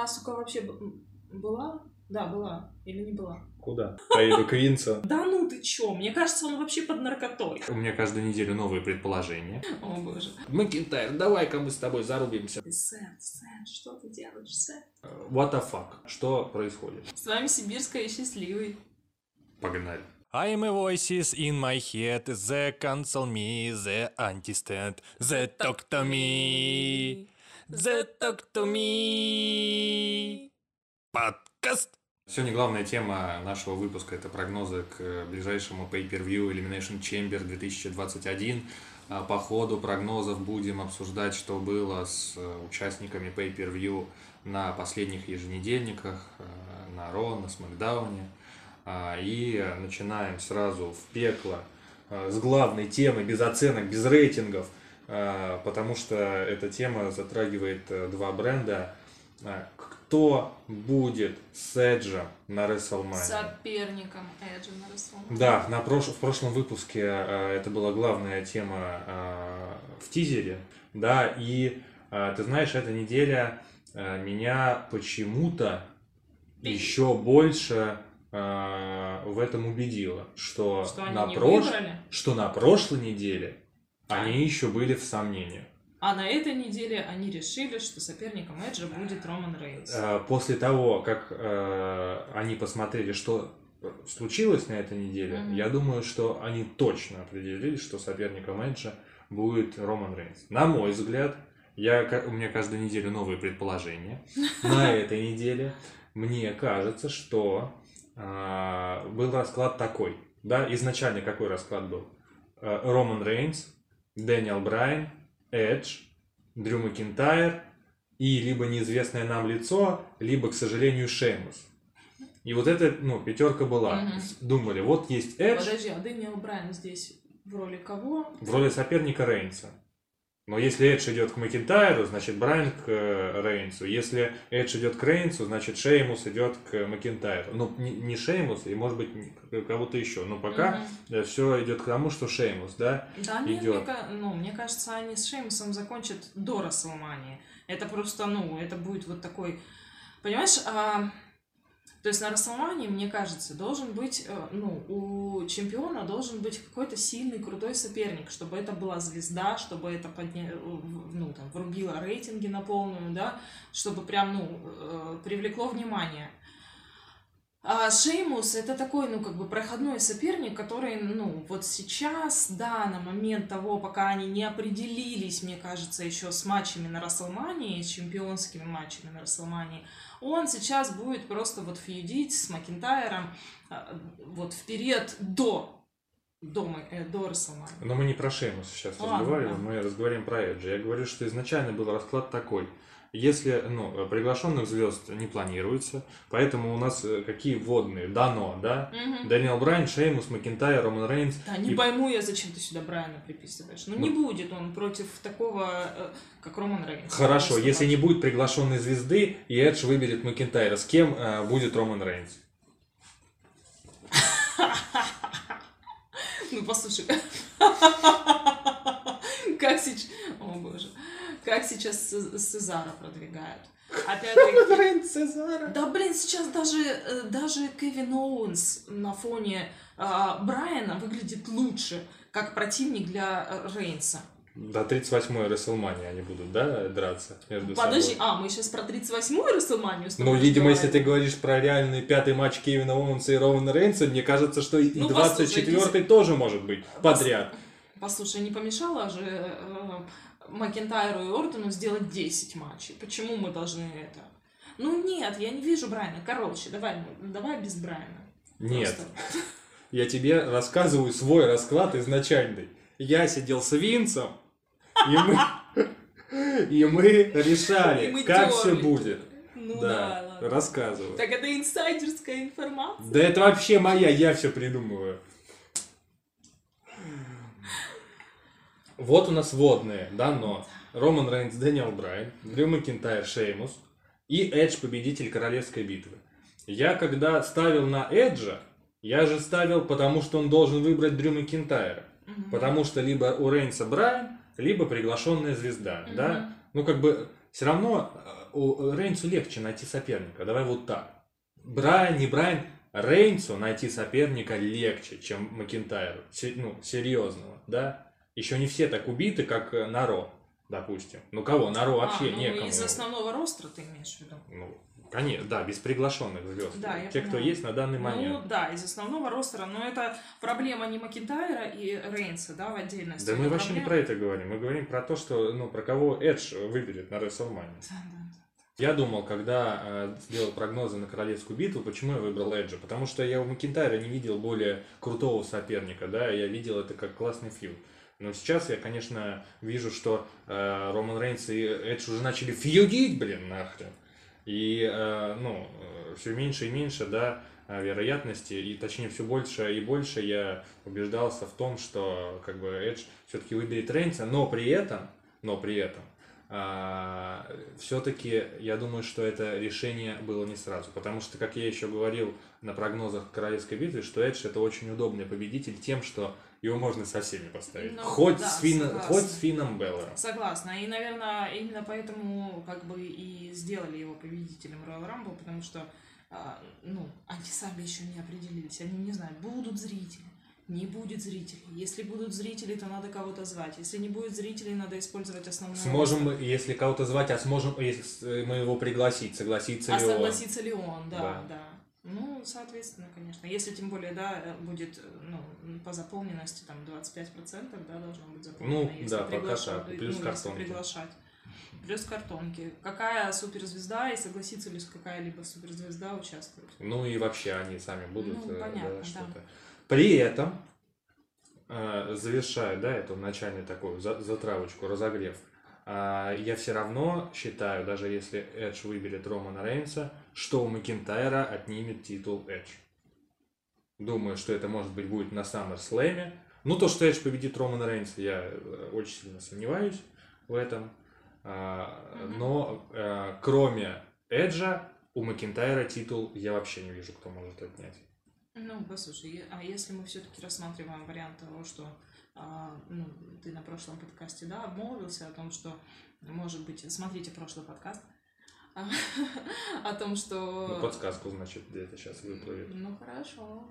она, сука, вообще б- была? Да, была. Или не была? Куда? Поеду к Винсу. Да ну ты чё? Мне кажется, он вообще под наркотой. У меня каждую неделю новые предположения. О боже. Макинтайр, давай-ка мы с тобой зарубимся. Ты Сэн, Сэн, что ты делаешь, Сэн? What the fuck? Что происходит? С вами Сибирская и счастливый. Погнали. I am a voices in my head, the cancel me, the anti-stand, the talk to me, the talk to me. Подкаст. Сегодня главная тема нашего выпуска – это прогнозы к э, ближайшему Pay-Per-View Elimination Chamber 2021. А По ходу прогнозов будем обсуждать, что было с э, участниками Pay-Per-View на последних еженедельниках, э, на Ро, на Смакдауне. А, И начинаем сразу в пекло с главной темы, без оценок, без рейтингов, потому что эта тема затрагивает э, два бренда. А, Кто будет с Эджем на WrestleMania? Соперником Эджи на Расселмане. Да, на прош- в прошлом выпуске э, это была главная тема в тизере, да, и ты знаешь, эта неделя меня почему-то еще больше в этом убедила, что, Что на прош- что на прошлой неделе они еще были в сомнениях. А на этой неделе они решили, что соперником Эджа будет Роман Рейнс. Э, После того, как э, они посмотрели, что случилось на этой неделе, Мгм. я думаю, что они точно определились, что соперником Эджа будет Роман Рейнс. На мой взгляд, я, у меня каждую неделю новые предположения. На этой неделе мне кажется, что э, был расклад такой. Да, изначально какой расклад был? Э, Роман Рейнс, Дэниел Брайан, Эдж, Дрю Макинтайр и либо неизвестное нам лицо, либо, к сожалению, Шеймус. И вот эта, ну, пятерка была. Мгм. Думали, вот есть Эдж Подожди, а Дэниел Брайан здесь в роли кого? в роли соперника Рейнса. Но если Эдж идет к Макинтайру, значит Брайан к э, Рейнсу. Если Эдж идет к Рейнсу, значит Шеймус идет к Макинтайру. Ну, не, Шеймус, и может быть кого-то еще. Но пока Мгм. все идет к тому, что Шеймус, да? Да, нет, идет. мне, ну, мне кажется, они с Шеймусом закончат до Расселмании. Это просто, ну, это будет вот такой... Понимаешь, а, то есть на Расселмании, мне кажется, должен быть, э, ну, у чемпиона должен быть какой-то сильный, крутой соперник, чтобы это была звезда, чтобы это подня... в- ну, там, врубило рейтинги на полную, да, чтобы прям, ну, э, привлекло внимание. А Шеймус это такой, ну, как бы проходной соперник, который, ну, вот сейчас, да, на момент того, пока они не определились, мне кажется, еще с матчами на Расселмании, с чемпионскими матчами на Расселмании, он сейчас будет просто вот фьюдить с Макинтайром а, вот в период до, до, Ма- э, до Расселмании. Но мы не про Шеймуса сейчас Ладно, разговариваем, да. мы разговариваем про Эджа. Я говорю, что изначально был расклад такой. Если ну, приглашенных звезд не планируется, поэтому у нас э, какие вводные? Дано, да? Мгм. Дэниел Брайан, Шеймус, Макинтайр, Роман Рейнс. Да, не И- пойму я, зачем ты сюда Брайана приписываешь. Ну, не Ну. будет он против такого, э, как Роман Рейнс. Хорошо, если не будет приглашенной звезды, и Эдж выберет Макинтайра, с кем э, будет Роман Рейнс? Ну, послушай, как сейчас... О, боже. Как сейчас Се- Сезара продвигают. Опять-таки... Рейнс Цезара. Да, блин, сейчас даже, э, даже Кевин Оуэнс на фоне а, Брайана выглядит лучше, как противник для э, Рейнса. До 38-й Расселмани они будут, да, драться между Подожди, собой? а, мы сейчас про 38-ю Расселманию с Ну, видимо, если ты говоришь про реальный пятый матч Кевина Оуэнса и Романа Рейнса, мне кажется, что и Ну, 24-й тоже может быть подряд. Послушай, не помешало же э, Макентайру и Ортону сделать 10 матчей. Почему мы должны это? Ну нет, я не вижу Брайана. Короче, давай, давай без Брайана. Нет, Просто. я тебе рассказываю свой расклад изначальный. Я сидел с Винсом, и мы, и мы решали, И мы как все будет. Ну Да, да, ладно. рассказываю. Так это инсайдерская информация. Да это вообще моя, я все придумываю. Вот у нас вводные, дано. Роман Рейнс, Дэниел Брайан, Дрю Макинтайр, Шеймус и Эдж, победитель королевской битвы. Я когда ставил на Эджа, я же ставил, потому что он должен выбрать Дрю Макинтайра. Мгм. Потому что либо у Рейнса Брайан, либо приглашенная звезда, Мгм. да? Ну, как бы, все равно у Рейнсу легче найти соперника. Давай вот так. Брайан, не Брайан, Рейнсу найти соперника легче, чем Макинтайру. Ну, серьезного, да? Еще не все так убиты, как э, Наро, допустим. Ну кого? Наро вообще а, ну, некому. из основного ростра ты имеешь в виду? Ну, конечно, да, без приглашенных звезд. Да, Те, кто поняла. есть на данный момент. Ну да, из основного ростера, но это проблема не Макинтайра и Рейнса, да, в отдельности. Да мы Это вообще не проблема- про это говорим. Мы говорим про то, что, ну, про кого Эдж выберет на WrestleMania. Да, да. Я думал, когда э, сделал прогнозы на королевскую битву, почему я выбрал Эджа? Потому что я у Макинтайра не видел более крутого соперника, да, я видел это как классный фьюд. Но сейчас я, конечно, вижу, что э, Роман Рейнс и Эдж уже начали фьюдить, блин, нахрен. И, э, ну, все меньше и меньше, да, э, вероятности, и точнее все больше и больше я убеждался в том, что как бы Эдж все-таки выберет Рейнса, но при этом, но при этом все-таки я думаю, что это решение было не сразу, потому что, как я еще говорил на прогнозах Королевской битвы, что Эдж это очень удобный победитель тем, что его можно со всеми поставить. Ну, хоть, да, с согласна. хоть с Финном Беллером. Согласна. И, наверное, именно поэтому как бы и сделали его победителем Royal Rumble, потому что, а, ну, они сами еще не определились. Они не знают, будут зрители, не будет зрителей. Если будут зрители, то надо кого-то звать. Если не будет зрителей, надо использовать основной Сможем мы, если кого-то звать, а сможем, если с- мы его пригласить, согласиться А ли он? согласится ли он, да, Да. да. Ну, соответственно, конечно. Если тем более, да, э, будет, э, ну, по заполненности, там, 25%, да, должно быть заполнено. Ну, если да, пока так. Плюс ну, картонки. Приглашать. Плюс картонки. Какая суперзвезда и согласится ли какая-либо суперзвезда участвовать? Ну и вообще они сами будут Ну, э, понятно, да, да. При этом, э, завершая, да, эту начальную такую за- затравочку, разогрев, а, я все равно считаю, даже если Эдж выберет Романа Рейнса, что у Макинтайра отнимет титул Эдж. Думаю, что это, может быть, будет на SummerSlam. Ну, то, что Эдж победит Романа Рейнса, я э, очень сильно сомневаюсь в этом. Но э, кроме Эджа, у Макинтайра титул я вообще не вижу, кто может отнять. Ну, послушай, а если мы все-таки рассматриваем вариант того, что а, ну, ты на прошлом подкасте, да, обмолвился о том, что, может быть, смотрите прошлый подкаст, о том, что... Ну, подсказку, значит, где-то сейчас выплывет. Ну, хорошо.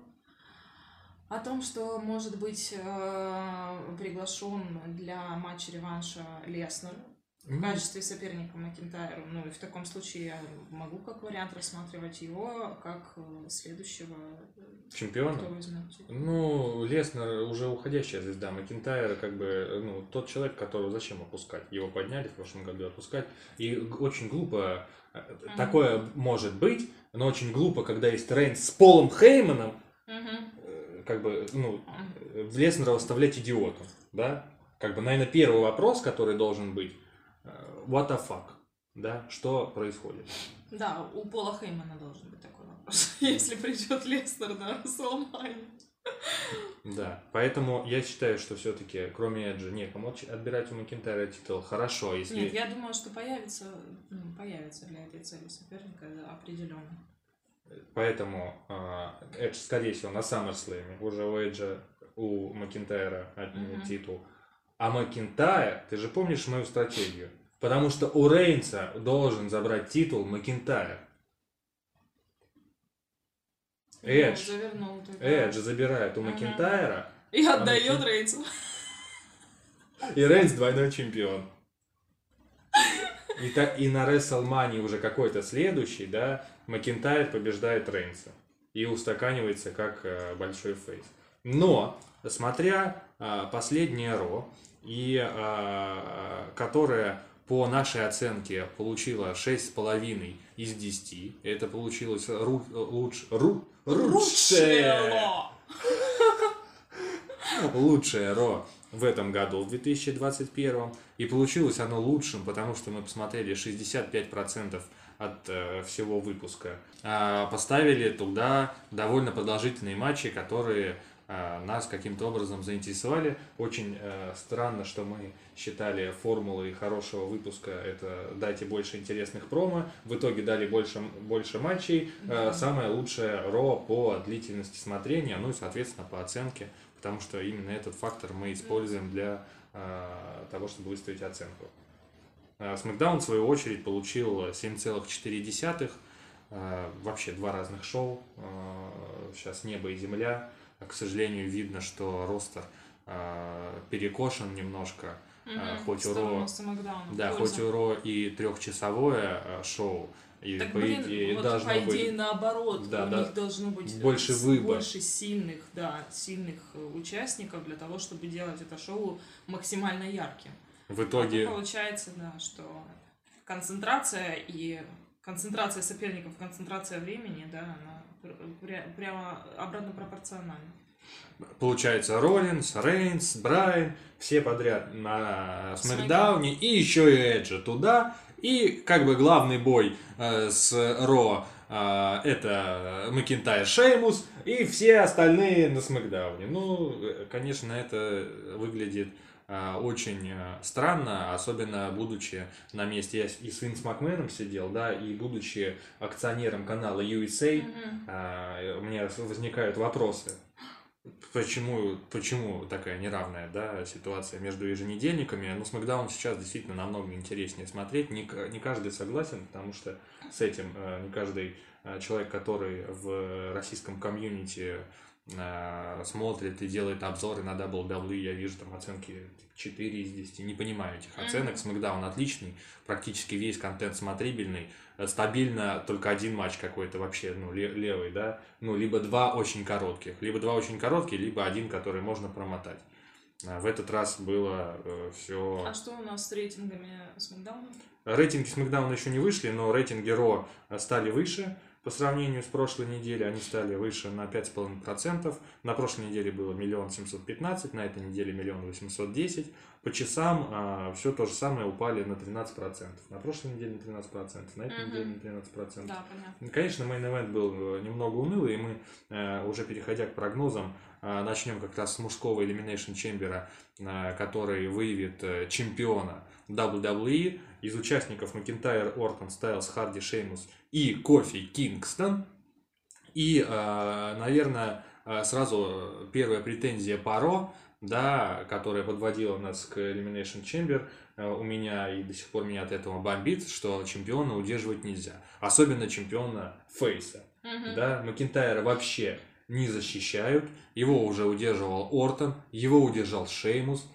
О том, что, может быть, э, приглашен для матча реванша Леснер в качестве соперника Макинтайру. Ну, и в таком случае я могу как вариант рассматривать его как э, следующего, э, Чемпиона? кто возьмет. Ну, Леснер уже уходящая звезда. Макинтайр, как бы, ну, тот человек, которого зачем опускать? Его подняли в прошлом году опускать. И очень глупо, э, Мгм. такое может быть, но очень глупо, когда есть Рейнс с Полом Хейманом, э, как бы, ну, э, в Леснера выставлять идиотом, да? Как бы, наверное, первый вопрос, который должен быть, э, what the fuck, да? Что происходит? Да, у Пола Хеймана должен быть такой вопрос, если придет Леснер на Расселмане. Да, поэтому я считаю, что все-таки, кроме Эджа, некому отбирать у Макинтайра титул. Хорошо, если... Нет, я думаю, что появится, ну, появится для этой цели соперника определенно. Поэтому а, Эдж, скорее всего, на SummerSlam уже у Эджа, у Макинтайра отнимет Мгм. титул. А Макинтайр, ты же помнишь мою стратегию? Потому что у Рейнса должен забрать титул Макинтайр. Эдж, Ну, завернул ты, да. Эдж забирает у Мгм. Макинтайра, И отдает Рейнсу. и Рейнс двойной чемпион. И, та- и на WrestleMania уже какой-то следующий, да, Макинтайр побеждает Рейнса. И устаканивается как э, большой фейс. Но, смотря а, последнее Ро, и а, которая по нашей оценке получила 6,5 из 10, это получилось ру, луч, ру, лучшее, лучшее Ро в этом году, в 2021. И получилось оно лучшим, потому что мы посмотрели 65% от э, всего выпуска. А, поставили туда довольно продолжительные матчи, которые нас каким-то образом заинтересовали. Очень э, странно, что мы считали формулой хорошего выпуска это дайте больше интересных промо. В итоге дали больше, больше матчей. Э, Да. самое лучшее Ро по длительности смотрения, ну и, соответственно, по оценке, потому что именно этот фактор мы используем для э, того, чтобы выставить оценку. А SmackDown, в свою очередь, получил 7,4. А, вообще два разных шоу. Сейчас «Небо и земля». А, К сожалению, видно, что ростер а, перекошен немножко. А, Мгм, хоть в у сторону Ро, Саммакдауна, в да, хоть у Ро и трехчасовое а, шоу, и Так, по блин, идее вот должно по быть идее наоборот, Да, у да. них должно быть э, Больше выбор. больше сильных, да, сильных э, участников для того, чтобы делать это шоу максимально ярким. в А итоге то получается, да, что концентрация и концентрация соперников, концентрация времени, да, она прямо обратно пропорциональна. Получается Роллинс, Рейнс, Брайан, все подряд на Смакдауне, и еще и Эджа туда. И как бы главный бой э, с Ро э, это Макинтайр Шеймус, и все остальные на Смакдауне. Ну, э, конечно, это выглядит очень э, странно, особенно будучи на месте, я и с Винс Макменом сидел, да, и будучи акционером канала USA, Мгм. а, у меня возникают вопросы. Почему, почему такая неравная да, ситуация между еженедельниками? Ну, Смакдаун сейчас действительно намного интереснее смотреть. Не, не каждый согласен, потому что с этим э, не каждый э, человек, который в российском комьюнити э, смотрит и делает обзоры на WWE, я вижу там оценки 4 из 10. Не понимаю этих оценок. Смакдаун отличный, практически весь контент смотрибельный. Э, Стабильно только один матч какой-то вообще, ну, ле- левый, да, ну, либо два очень коротких, либо два очень коротких, либо один, который можно промотать. А В этот раз было все... А что у нас с рейтингами Смакдауна? Рейтинги Смакдауна еще не вышли, но рейтинги Ро стали выше по сравнению с прошлой неделей. Они стали выше на 5,5%. На прошлой неделе было миллион семьсот пятнадцать, на этой неделе миллион восемьсот десять. По часам все то же самое упали на 13%. На прошлой неделе на 13%, на этой Мгм. неделе на 13%. Да, понятно. Ну, Конечно, main event был э, немного унылый, и мы, э, уже переходя к прогнозам, э, начнем как раз с мужского Elimination Chamber, э, который выявит э, чемпиона WWE. Из участников Макинтайр, Ортон, Стайлс, Харди, Шеймус и Кофи Кингстон. И, наверное, сразу первая претензия Паро, да, которая подводила нас к Elimination Chamber, э, у меня и до сих пор меня от этого бомбит, что чемпиона удерживать нельзя. Особенно чемпиона Фейса. Мгм. Да, Макинтайра вообще не защищают. Его уже удерживал Ортон, его удержал Шеймус.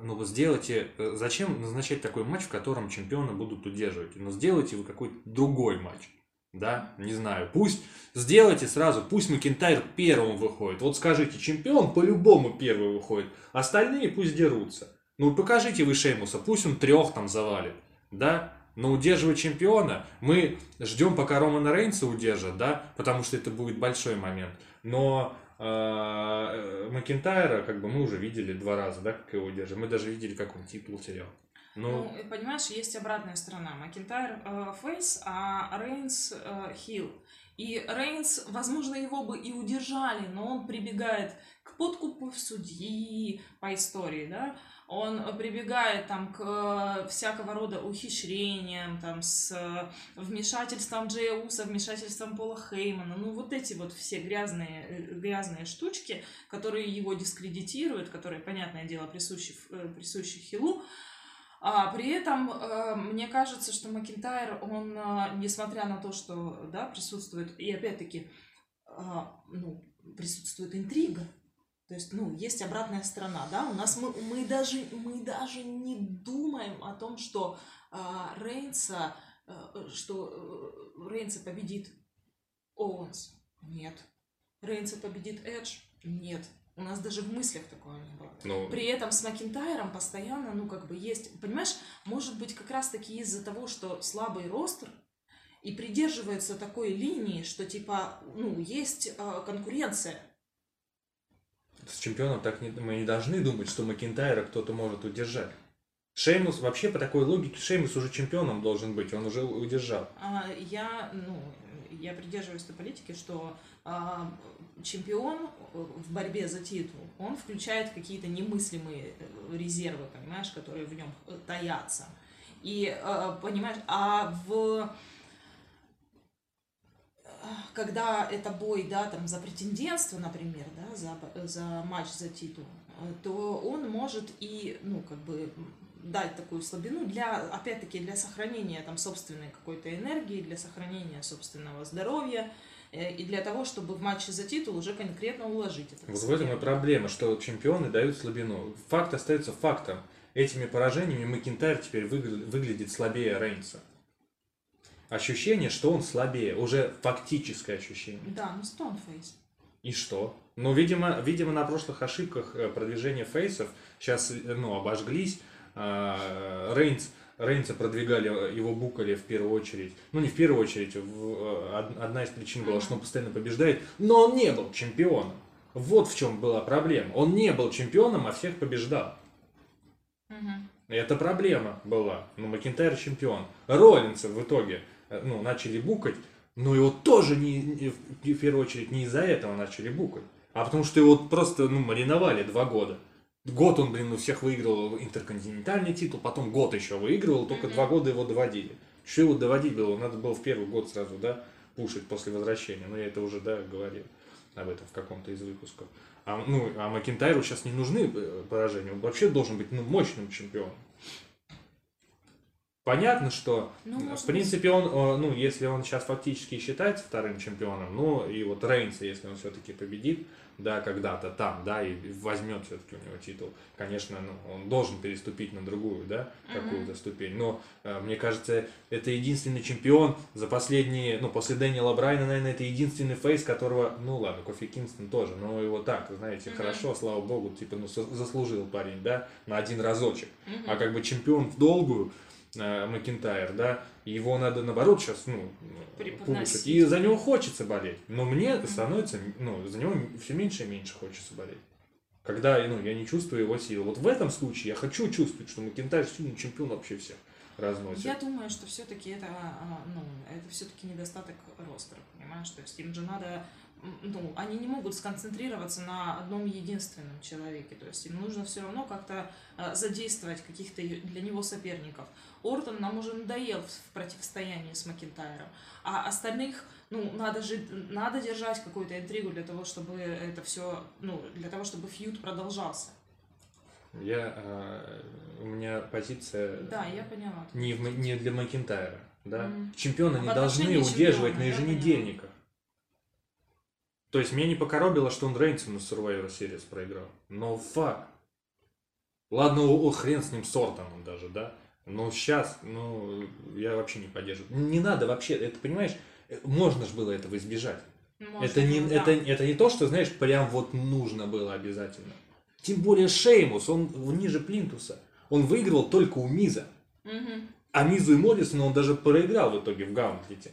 Ну, вы сделайте... э, Зачем назначать такой матч, в котором чемпиона будут удерживать? Ну, сделайте вы какой-то другой матч. Да, не знаю. Пусть сделайте сразу, пусть Макинтайр первым выходит. Вот скажите, чемпион по-любому первый выходит. Остальные пусть дерутся. Ну, покажите вы Шеймуса, пусть он трех там завалит. Да, но удерживать чемпиона, мы ждем, пока Романа Рейнса удержат, да, потому что это будет большой момент. Но э, Макинтайра, как бы мы уже видели два раза, да, как его удерживают. Мы даже видели, как он титул терял. Ну, Ну, понимаешь, есть обратная сторона. Макинтайр э, фейс, а Рейнс э, хил. И Рейнс, возможно, его бы и удержали, но он прибегает к подкупу в судьи по истории, да, он прибегает там к э, всякого рода ухищрениям, там, с э, вмешательством Джея Уса, вмешательством Пола Хеймана, ну, вот эти вот все грязные, э, грязные штучки, которые его дискредитируют, которые, понятное дело, присущи, э, присущи Хилу, а при этом э, мне кажется, что Макинтайр, он, э, несмотря на то, что да, присутствует, и опять-таки э, ну, присутствует интрига, то есть, ну, есть обратная сторона, да, у нас мы, мы, даже, мы даже не думаем о том, что э, Рейнса, э, что э, Рейнса победит Оуэнс. Нет. Рейнса победит Эдж. Нет. У нас даже в мыслях такого не было. ну, При этом с Макинтайром постоянно, ну, как бы есть... Понимаешь, может быть, как раз-таки из-за того, что слабый ростер, и придерживается такой линии, что, типа, ну, есть э, конкуренция. с чемпионом так не, мы не должны думать, что Макинтайра кто-то может удержать. Шеймус, вообще по такой логике, Шеймус уже чемпионом должен быть, он уже удержал. А, я, ну, я придерживаюсь той политики, что а, чемпион в борьбе за титул, он включает какие-то немыслимые э, резервы, понимаешь, которые в нем таятся. И, э, понимаешь, а в когда это бой, да, там, за претендентство, например, да, за, за матч за титул, э, то он может и, ну, как бы, дать такую слабину для, опять-таки, для сохранения там собственной какой-то энергии, для сохранения собственного здоровья э, и для того, чтобы в матче за титул уже конкретно уложить это. Вот в этом и проблема, что чемпионы дают слабину. Факт остается фактом. Этими поражениями Макинтайр теперь выгля- выглядит слабее Рейнса. Ощущение, что он слабее, уже фактическое ощущение. Да, ну Стоунфейс. И что? Ну, видимо, видимо, на прошлых ошибках э, продвижения фейсов сейчас, ну, обожглись. А, Рейнс, Рейнса продвигали, э, его букали в первую очередь. Ну, не в первую очередь, в- э, од- одна из причин была, что он постоянно побеждает, но он не был чемпионом. Вот в чем была проблема. Он не был чемпионом, а всех побеждал. И это проблема была. Ну, Макинтайр чемпион. Роллинса в итоге э, ну, начали букать, но его тоже не, не- в в первую очередь не из-за этого начали букать, а потому что его просто ну, мариновали два года. Год он, блин, у всех выигрывал интерконтинентальный титул, потом год еще выигрывал, только два года его доводили. Что его доводить было? Надо было в первый год сразу, да, пушить после возвращения. Но я это уже, да, говорил об этом в каком-то из выпусков. А, ну, а Макинтайру сейчас не нужны э, поражения. Он вообще должен быть ну, мощным чемпионом. Понятно, что, Ну, э, в принципе, он, э, ну, если он сейчас фактически считается вторым чемпионом, ну, и вот Рейнса, если он все-таки победит, да, когда-то там, да, и возьмет все-таки у него титул, конечно, ну, он должен переступить на другую, да, какую-то ступень. Но, э, мне кажется, это единственный чемпион за последние, ну, после Дэниела Брайна, наверное, это единственный фейс, которого, ну, ладно, Кофи Кингстон тоже, но его так, знаете, хорошо, слава богу, типа, ну, заслужил парень, да, на один разочек. А как бы чемпион в долгую, э, Макинтайр, да, его надо наоборот сейчас, ну, пушить. И за него хочется болеть. Но мне становится, ну, за него все меньше и меньше хочется болеть. Когда, ну, я не чувствую его силы. Вот в этом случае я хочу чувствовать, что Макинтайр сильный чемпион вообще всех разносит. Я думаю, что все-таки это, а, ну, это все-таки недостаток ростера, понимаешь? То есть им же надо, ну, они не могут сконцентрироваться на одном единственном человеке. То есть им нужно все равно как-то а, задействовать каких-то для него соперников. Ортон нам уже надоел в противостоянии с Макинтайром, а остальных, ну, надо же, надо держать какую-то интригу для того, чтобы это все, ну, для того, чтобы фьюд продолжался. Я, э, у меня позиция Да, я поняла. не, в не для Макинтайра. Да? Мгм. Чемпиона А не должны отношении удерживать чемпиона, на еженедельниках. То есть меня не покоробило, что он Рейнсу на Survivor Series проиграл. Но факт. Ладно, о, хрен с ним, с Ортоном даже, да? Но сейчас, ну, я вообще не поддерживаю. Не надо вообще, это, понимаешь, э, можно же было этого избежать. Можно это, не, да. это, это не то, что, знаешь, прям вот нужно было обязательно. Тем более Шеймус, он ниже Плинтуса. Он выигрывал только у Миза. Мгм. А Мизу и Моррисону он даже проиграл в итоге в Гаунтлете.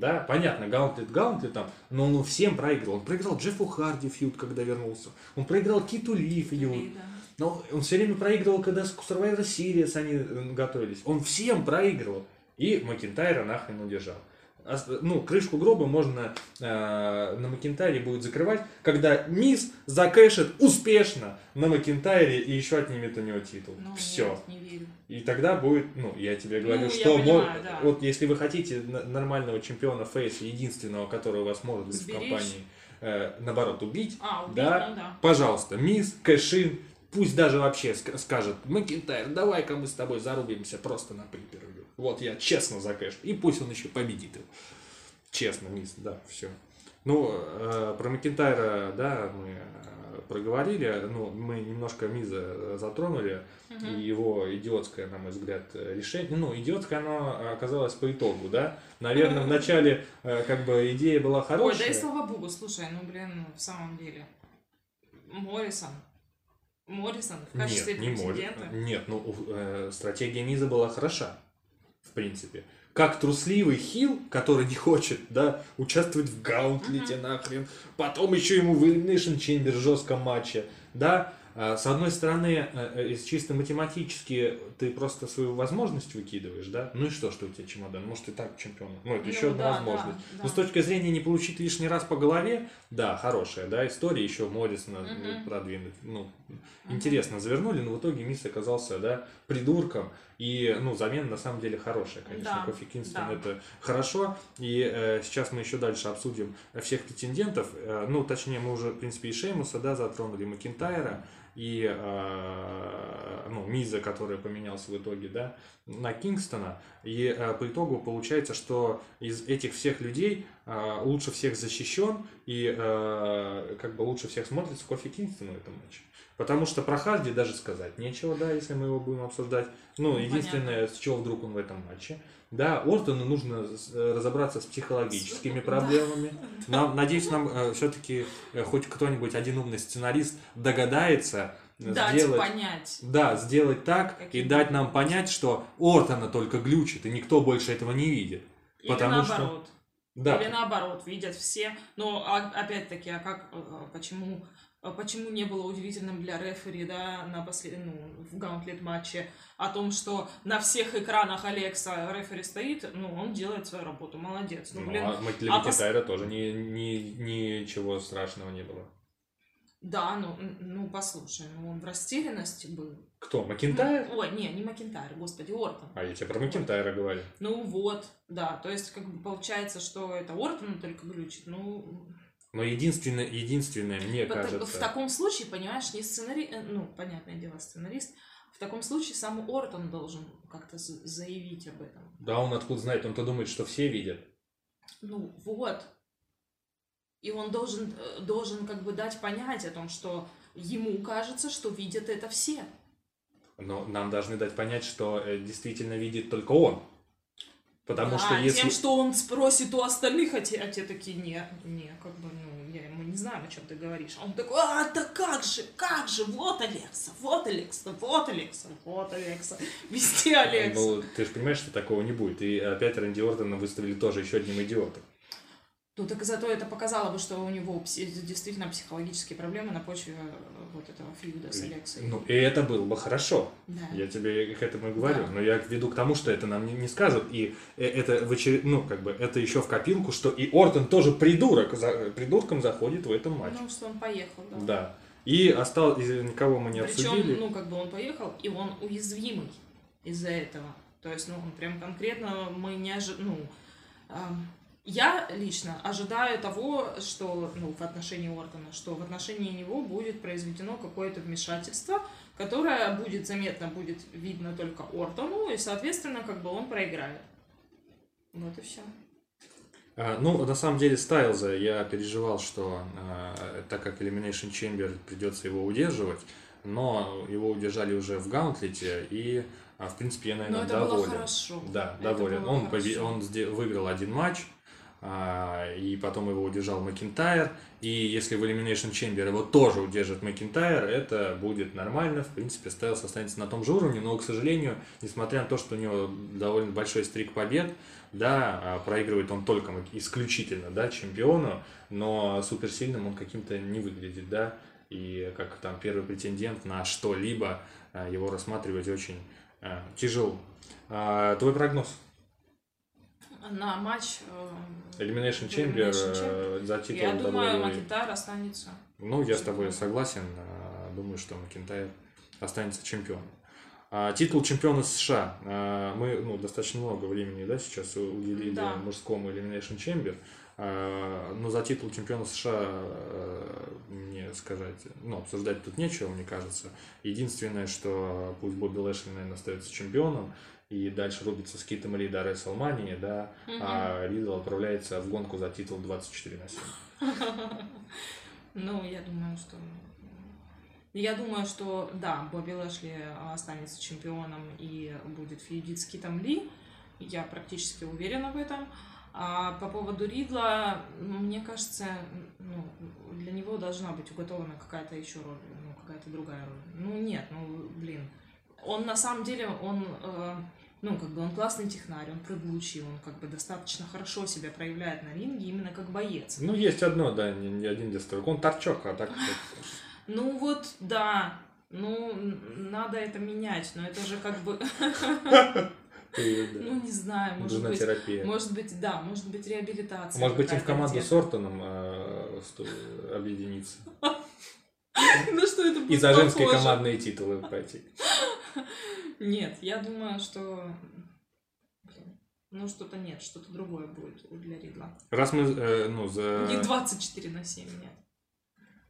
Да, понятно, Гаунтлет Гаунтлетом, но он всем проиграл. Он проиграл Джеффу Харди фьюд, когда вернулся. Он проиграл Киту Ли фьюд. Да. Но он все время проигрывал, когда с Survivor Series они э, готовились. Он всем проигрывал. И Макинтайра нахрен удержал. Ну, крышку гроба можно э, на Макинтайре будет закрывать, когда Мисс закэшит успешно на Макинтайре и еще отнимет у него титул. Ну, Все. нет, не верю. И тогда будет, ну, я тебе говорю, я что понимаю, да. вот если вы хотите нормального чемпиона Фейса, единственного, который у вас может быть Сберечь. в компании, э, наоборот, убить, А, убить, да, ну да. пожалуйста, мисс, кэшин, пусть даже вообще ск- скажет, Макинтайр, давай-ка мы с тобой зарубимся просто на припервью. Вот я честно закэшу. И пусть он еще победит его. Честно, мисс, да, все. Ну, э, про Макинтайра, да, мы э, проговорили, ну, мы немножко Миза затронули, и его идиотское, на мой взгляд, э, решение, ну, идиотское оно оказалось по итогу, да, наверное, в начале, э, как бы, идея была Ой, хорошая. да и слава богу, слушай, ну блин, в самом деле. Моррисон. Моррисон в качестве Нет, не может. претендента. Нет, ну э, стратегия Миза была хороша, в принципе. Как трусливый хил, который не хочет, да, участвовать в гаунтлете нахрен, потом еще ему в Elimination Chamber жестком матче, да, с одной стороны, э, э, чисто математически ты просто свою возможность выкидываешь, да, ну и что, что у тебя чемодан, может и так чемпион, ну это Ну еще одна да, возможность. да, Но да. с точки зрения не получить лишний раз по голове, да, хорошая, да, история, еще Моррисона Мгм. продвинуть, ну, интересно завернули, но в итоге Мисс оказался, да, придурком, и, ну, замена на самом деле хорошая, конечно, Да, Кофи Кингстон да. это хорошо, и э, сейчас мы еще дальше обсудим всех претендентов, Э, ну, точнее, мы уже, в принципе, и Шеймуса, да, затронули, Макинтайра, и э, ну, Миза, который поменялся в итоге, да, на Кингстона. И э, по итогу получается, что из этих всех людей э, лучше всех защищен и э, как бы лучше всех смотрится Кофи Кингстон в этом матче. Потому что про Харди даже сказать нечего, да, если мы его будем обсуждать. Ну, Ну, единственное, с чего вдруг он в этом матче. Да, Ортону нужно э, разобраться с психологическими проблемами. Нам, надеюсь, нам все-таки хоть кто-нибудь, один умный сценарист догадается э, Дать сделать... понять. Да, сделать так и Каким дать нам понять, что Ортона только глючит, и никто больше этого не видит. Или Потому что- наоборот. Да, Или наоборот, видят все. Но а- опять-таки, а как, э, почему, а почему не было удивительным для рефери, да, на послед... ну, в гаунтлет матче о том, что на всех экранах Алекса рефери стоит, ну, он делает свою работу, молодец. Ну, ну, блин, а для а пос- тоже ни, ни- ничего страшного не было. да, ну, ну, послушай, ну, он в растерянности был. Кто, Макентайр? Ой, не, не Макентайр, господи, Ортон. А я тебе про Макентайра говорю. Ну вот, да, то есть, как бы получается, что это Ортон только глючит, ну, Но единственное, единственное, мне Пот- кажется... В таком случае, понимаешь, не сценарист, ну, понятное дело, сценарист, в таком случае сам Ортон должен как-то за- заявить об этом. Да, он откуда знает, он-то думает, что все видят. Ну, вот. И он должен, э, должен как бы дать понять о том, что ему кажется, что видят это все. Но нам должны дать понять, что э, действительно видит только он. Потому Да, что если... Тем, что он спросит у остальных, а те, а те такие, не, не, как бы, не знаем, о чем ты говоришь. А он такой, а, да как же, как же, вот Алекса, вот Алекса, вот Алекса, вот Алекса, везде Алекса. Ну, ты же понимаешь, что такого не будет. И опять Рэнди Ортона выставили тоже еще одним идиотом. Ну так зато это показало бы, что у него действительно психологические проблемы на почве э, вот этого фьюда с Алексой. Ну, и это было бы хорошо. да. Я тебе к этому и говорю. Да. Но я веду к тому, что это нам не, не скажут. И э, это в очеред- ну, как бы, это еще в копилку, что и Ортон тоже придурок, за- придурком заходит в этом матче. Ну, что он поехал, да. Да. И осталось, никого мы не Причем, обсудили. ну, как бы он поехал, и он уязвимый из-за этого. То есть, ну, он прям конкретно мы не ожи- ну, ам, я лично ожидаю того, что, ну, в отношении Ортона, что в отношении него будет произведено какое-то вмешательство, которое будет заметно, будет видно только Ортону, и, соответственно, как бы он проиграет. Вот и все. А, ну, на самом деле, Стайлза я переживал, что а, так как Elimination Chamber придется его удерживать, но его удержали уже в Гаунтлете, и, а, в принципе, я, Но наверное, это было доволен. хорошо. Да, Это доволен. было Он, побе- хорошо. он выиграл один матч, и потом его удержал Макинтайр. И если в Elimination Chamber его тоже удержит Макинтайр, это будет нормально. В принципе, Стайлс останется на том же уровне, но, к сожалению, несмотря на то, что у него довольно большой стрик побед, да, а, проигрывает он только исключительно, да, чемпиону, но суперсильным он каким-то не выглядит, да, и как там первый претендент на что-либо а, его рассматривать очень а, тяжело. А, твой прогноз? На матч... э, Elimination Chamber Elimination э, за титул Я думаю, WWE. Макентайр останется. Ну, я с тобой согласен. а, Думаю, что Макентайр останется чемпионом. А, Титул чемпиона США. А, Мы ну, достаточно много времени да, сейчас уделили Да. мужскому Elimination Chamber. А, Но за титул чемпиона США э, мне сказать, ну, обсуждать тут нечего, мне кажется. Единственное, что пусть Бобби Лэшли, наверное, остается чемпионом, и дальше рубится с Китом Ли до WrestleMania, да, а Ридл отправляется в гонку за титул 24 на 7. Ну, я думаю, что... Я думаю, что, да, Бобби Лэшли останется чемпионом и будет фьюдить с Китом Ли. Я практически уверена в этом. А по поводу Ридла, ну, мне кажется, ну, для него должна быть уготована какая-то еще роль, ну, какая-то другая роль. Ну, нет, ну, блин. Он на самом деле, он, э, ну, как бы он классный технарь, он прыгучий, он как бы достаточно хорошо себя проявляет на ринге именно как боец. Ну, есть одно, да, не, не один дестройк. Он торчок, а так... Ну вот, да. Ну, надо это менять, но это же как бы, ну не знаю, может быть, терапия. может быть, да, может быть реабилитация. Может быть, им в команду с Ортоном э, объединиться. Ну что это И за женские командные титулы пойти. Нет, я думаю, что, блин, ну что-то нет, что-то другое будет для Ридла. Раз мы, э, ну, за... Не 24 на 7, нет.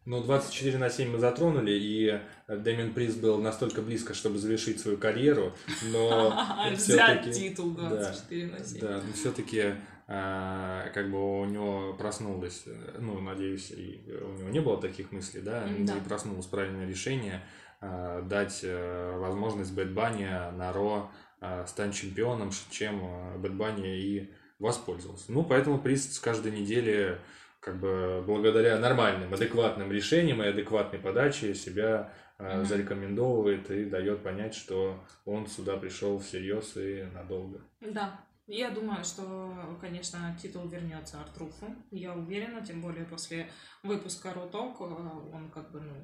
Ну, 24 на 7 мы затронули, и Дэмин Приз был настолько близко, чтобы завершить свою карьеру, но Взять все-таки... титул 24 на 7. Да, но все-таки как бы у него проснулось, ну, надеюсь, у него не было таких мыслей, да, и проснулось правильное решение а, дать э, возможность Бэд Банни на Ро а, стать чемпионом, чем Бэд Банни и воспользовался. Ну, поэтому Приз с каждой недели как бы благодаря нормальным, адекватным решениям и адекватной подаче себя Мгм. зарекомендовывает и дает понять, что он сюда пришел всерьез и надолго. Да. Я думаю, что, конечно, титул вернется Артруфу. Я уверена, тем более после выпуска Роток он как бы, ну,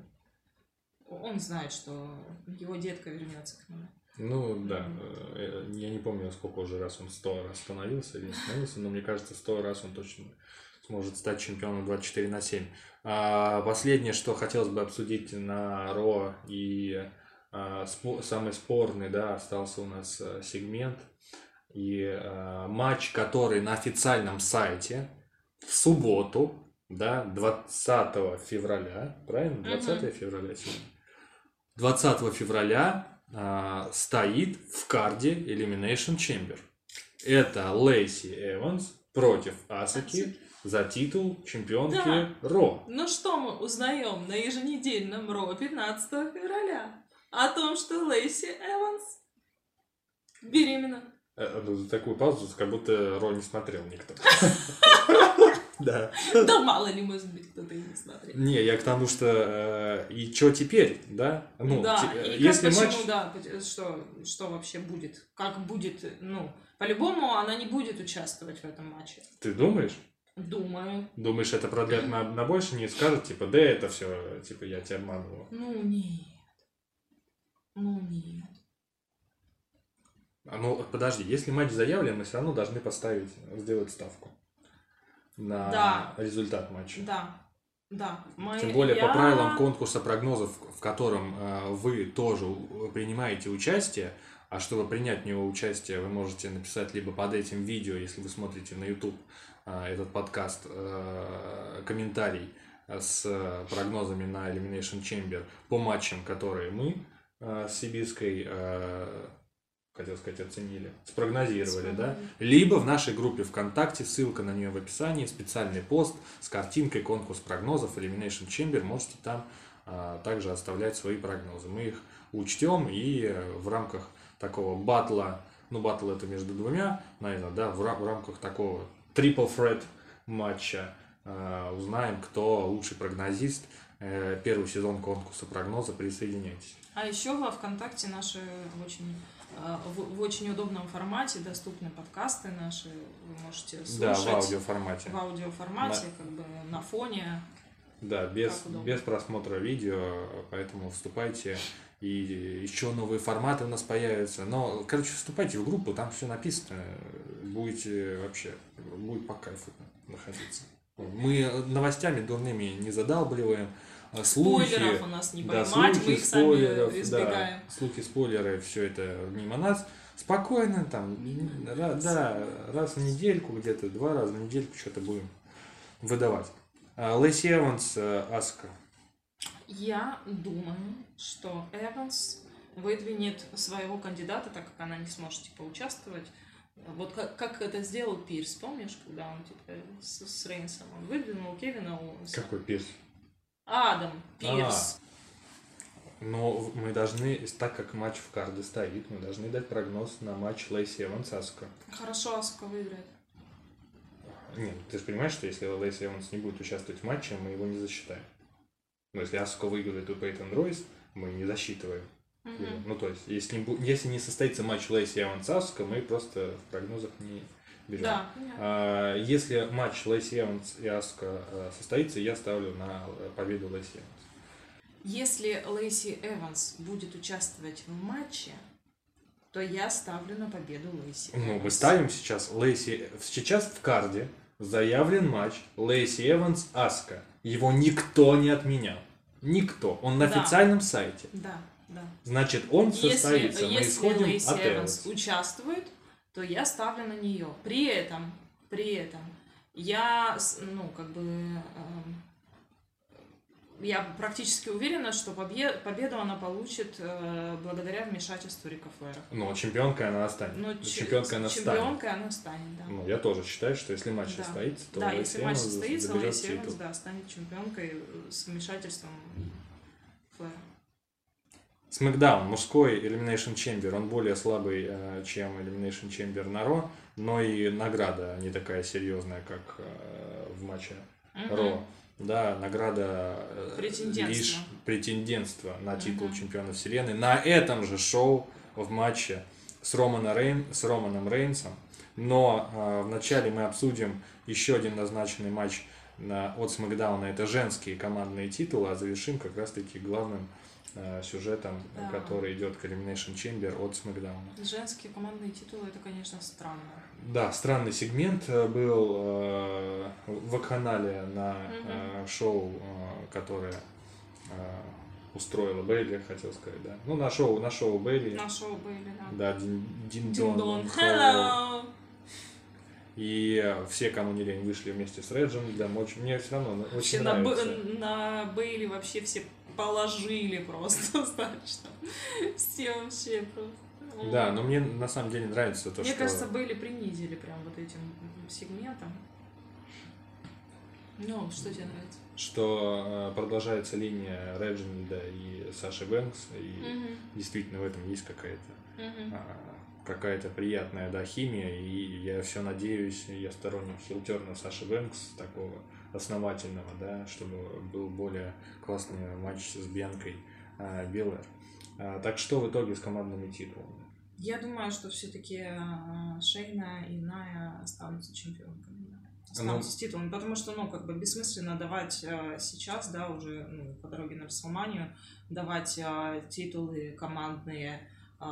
он знает, что его детка вернется к нему. Ну да, э, я не помню, сколько уже раз он сто раз становился или не становился, но мне кажется, сто раз он точно сможет стать чемпионом 24 на 7. А последнее, что хотелось бы обсудить на Ро и а, спо- самый спорный, да, остался у нас э, сегмент и э, матч, который на официальном сайте в субботу, да, 20 февраля, правильно? 20 февраля сегодня. 20 февраля а, стоит в карде Elimination Chamber. Это Лейси Эванс против Асаки за титул чемпионки Да. Ро. Ну что мы узнаем на еженедельном Ро 15 февраля? О том, что Лейси Эванс беременна. Э, ну, за такую паузу, как будто Ро не смотрел никто. Да. Да мало ли, может быть, кто-то и не смотрел. Не, я к тому, что э, и что теперь, да? Ну, да, те- э, и если как, матч... почему, да, пот- что, что вообще будет? Как будет, ну, по-любому она не будет участвовать в этом матче. Ты думаешь? Думаю. Думаешь, это продлят на, на больше, не скажут, типа, да, это все, типа, я тебя обманывал. Ну, нет. Ну, нет. А, Ну, подожди, если матч заявлен, мы все равно должны поставить, сделать ставку на Да. результат матча. Да. Да. Мы- Тем более по я- правилам конкурса прогнозов, в котором э, вы тоже принимаете участие, а чтобы принять в него участие, вы можете написать либо под этим видео, если вы смотрите на YouTube э, этот подкаст, э, комментарий э, с прогнозами на Elimination Chamber по матчам, которые мы э, с Сибирской, э, хотел сказать, оценили, спрогнозировали, да? Либо в нашей группе ВКонтакте, ссылка на нее в описании, специальный пост с картинкой конкурс прогнозов Elimination Chamber. Можете там а, также оставлять свои прогнозы. Мы их учтем и э, в рамках такого батла, ну батл это между двумя, наверное, да, в, в рамках такого triple threat матча а, узнаем, кто лучший прогнозист. Э, Первый сезон конкурса прогноза, присоединяйтесь. А еще во ВКонтакте наши очень э, в, в очень удобном формате доступны подкасты наши. Вы можете слушать Да, в аудиоформате. в аудиоформате, как бы на фоне. Да, без, без просмотра видео, поэтому вступайте. И еще новые форматы у нас появятся. Но, короче, вступайте в группу, там все написано. Будете вообще, будет по кайфу находиться. Мы новостями дурными не задалбливаем. А Слухи, Спойлеров у нас не да, поймать, слухи, мы их сами избегаем. да, слухи, спойлеры, все это мимо нас. Спокойно там, ра- да, раз в недельку где-то, два раза в недельку что-то будем выдавать. А, Лэйси Эванс, э, Аска. Я думаю, что Эванс выдвинет своего кандидата, так как она не сможет типа участвовать. Вот как, как это сделал Пирс, помнишь, когда он типа с, с Рейнсом он выдвинул Кевина Оуэнса. Какой пирс? Адам Пирс. Но мы должны, так как матч в карде стоит, мы должны дать прогноз на матч Лэйси Эванс Аска. Хорошо, Аска выиграет. Нет, ты же понимаешь, что если Лэйси Эванс не будет участвовать в матче, мы его не засчитаем. Но если Аска выиграет у Пейтон Ройс, мы не засчитываем. Мгм. Ну, то есть, если не, если не состоится матч Лэйси Эванс Аска, мы просто в прогнозах не берем. Да. А, Если матч Лэйси Эванс и Аска э, состоится, я ставлю на э, победу Лэйси Эванс. Если Лейси Эванс будет участвовать в матче, то я ставлю на победу Лейси Ну, мы ставим сейчас Лейси... Сейчас в карде заявлен матч Лейси Эванс Аска. Его никто не отменял. Никто. Он на Да. официальном сайте. Да, да. Значит, он состоится. Если, мы исходим Лейси от Эванс Эванс. участвует, то я ставлю на нее. При этом, при этом, я, ну, как бы, эм, я практически уверена, что побе- победу она получит э, благодаря вмешательству Рика Флэра. Но чемпионкой она останет. Ну, чемпионкой она станет. чемпионкой она станет, да. Ну, я тоже считаю, что если матч Да. состоится, то да, если матч состоится, титул. Эванс, да, станет чемпионкой с вмешательством Флэра. Смакдаун, мужской Elimination Chamber, он более слабый, э, чем Elimination Chamber на Ро, но и награда не такая серьезная, как э, в матче. Ро. Да, награда э, Претендентство. лишь претендентство на титул Мгм. чемпиона вселенной. На этом же шоу в матче с, Романа Рейн, с Романом Рейнсом. Но э, вначале мы обсудим еще один назначенный матч на, от Смакдауна. Это женские командные титулы, а завершим как раз-таки главным сюжетом, Да. который идет к Elimination Chamber от Смакдауна. Женские командные титулы, это, конечно, странно. Да, странный сегмент э, был э, в канале на Мгм. э, шоу, э, которое э, устроила Бейли, хотел сказать, да. Ну, на шоу, на шоу Бейли. На шоу были, да. Да, Дин, Дин Дин-дон. Дон, Hello! И э, все, кому не лень, вышли вместе с Реджем. Да, очень, мне все равно Вообще очень на, нравится. Б- на Бейли вообще все положили просто, знаешь, там. Все вообще просто. Да, но мне на самом деле нравится то, Мне что... кажется, Бейли принизили прям вот этим сегментом. Ну, что тебе нравится? что э, продолжается линия Реджинальда и Саши Бэнкс, и Мгм, действительно в этом есть какая-то а, какая-то приятная, да, химия, и я все надеюсь, я сторонник хилтерна Саши Бэнкс, такого основательного, да, чтобы был более классный матч с Бьянкой а, Белэр. А, так что в итоге с командными титулами? Я думаю, что все-таки Шейна и Ная останутся чемпионками. да. Останутся с титулами, потому что, ну, как бы бессмысленно давать э, сейчас, да, уже ну, по дороге на Расселманию, давать э, титулы командные э,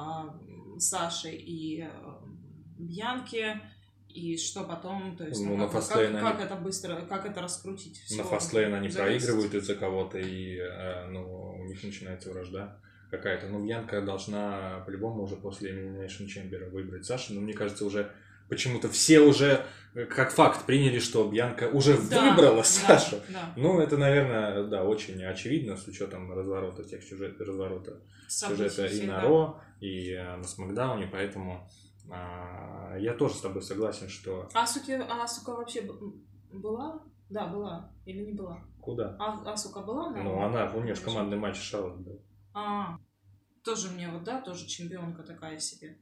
Саши и э, Бьянке, и что потом, то есть, Ну, ну, на как, Fastlane как, они- как это быстро, как это раскрутить? На Всё фастлейн они проигрывают из-за кого-то, и э, ну, у них начинается вражда какая-то. Ну, Бьянка должна по-любому уже после Elimination Chamber выбрать Сашу, но мне кажется, уже почему-то все уже э, как факт приняли, что Бьянка уже Да, выбрала да, Сашу. да. Ну, это, наверное, да, очень очевидно с учетом разворота тех сюжет, разворота сюжета Событий и на. Ро, и э, на Смакдауне, поэтому а, я тоже с тобой согласен, что Асуки, а Асука вообще была? Да, была. Или не была? куда? А, Асука была? на Ну, она, у нее же командный матч Шарлот был. А, тоже мне вот, да, тоже чемпионка такая себе.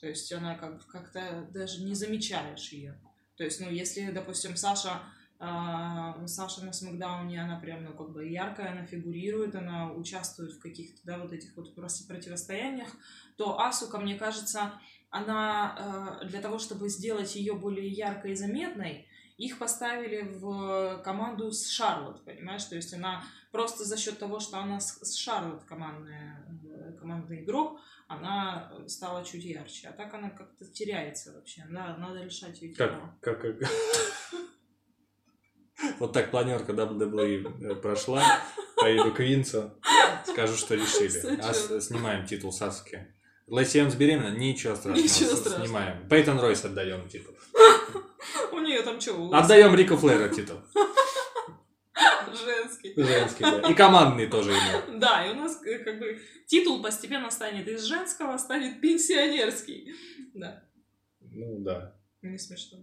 То есть она как как-то даже не замечаешь ее. То есть, ну, если, допустим, Саша, а, Саша на Смакдауне, она прям, ну, как бы яркая, она фигурирует, она участвует в каких-то, да, вот этих вот прос- противостояниях, то Асука, мне кажется, она э, для того, чтобы сделать ее более яркой и заметной, их поставили в команду с Шарлот, понимаешь? То есть она просто за счет того, что она с, Шарлот командная, э, командный игрок, она стала чуть ярче. А так она как-то теряется вообще. Да, надо решать ее титул. Как, как, как- Вот так планерка WWE прошла. Поеду к Винцу. Скажу, что решили. А снимаем титул Саски. Эванс беременна? Ничего страшного. Ничего страшного. Снимаем. Пейтон Ройс отдаем титул. У нее там что, Отдаем Рику Флэра титул. женский. Женский, да. И командный тоже ему. Да, и у нас э, как бы титул постепенно станет из женского, станет пенсионерский. Да, Ну да. не смешно.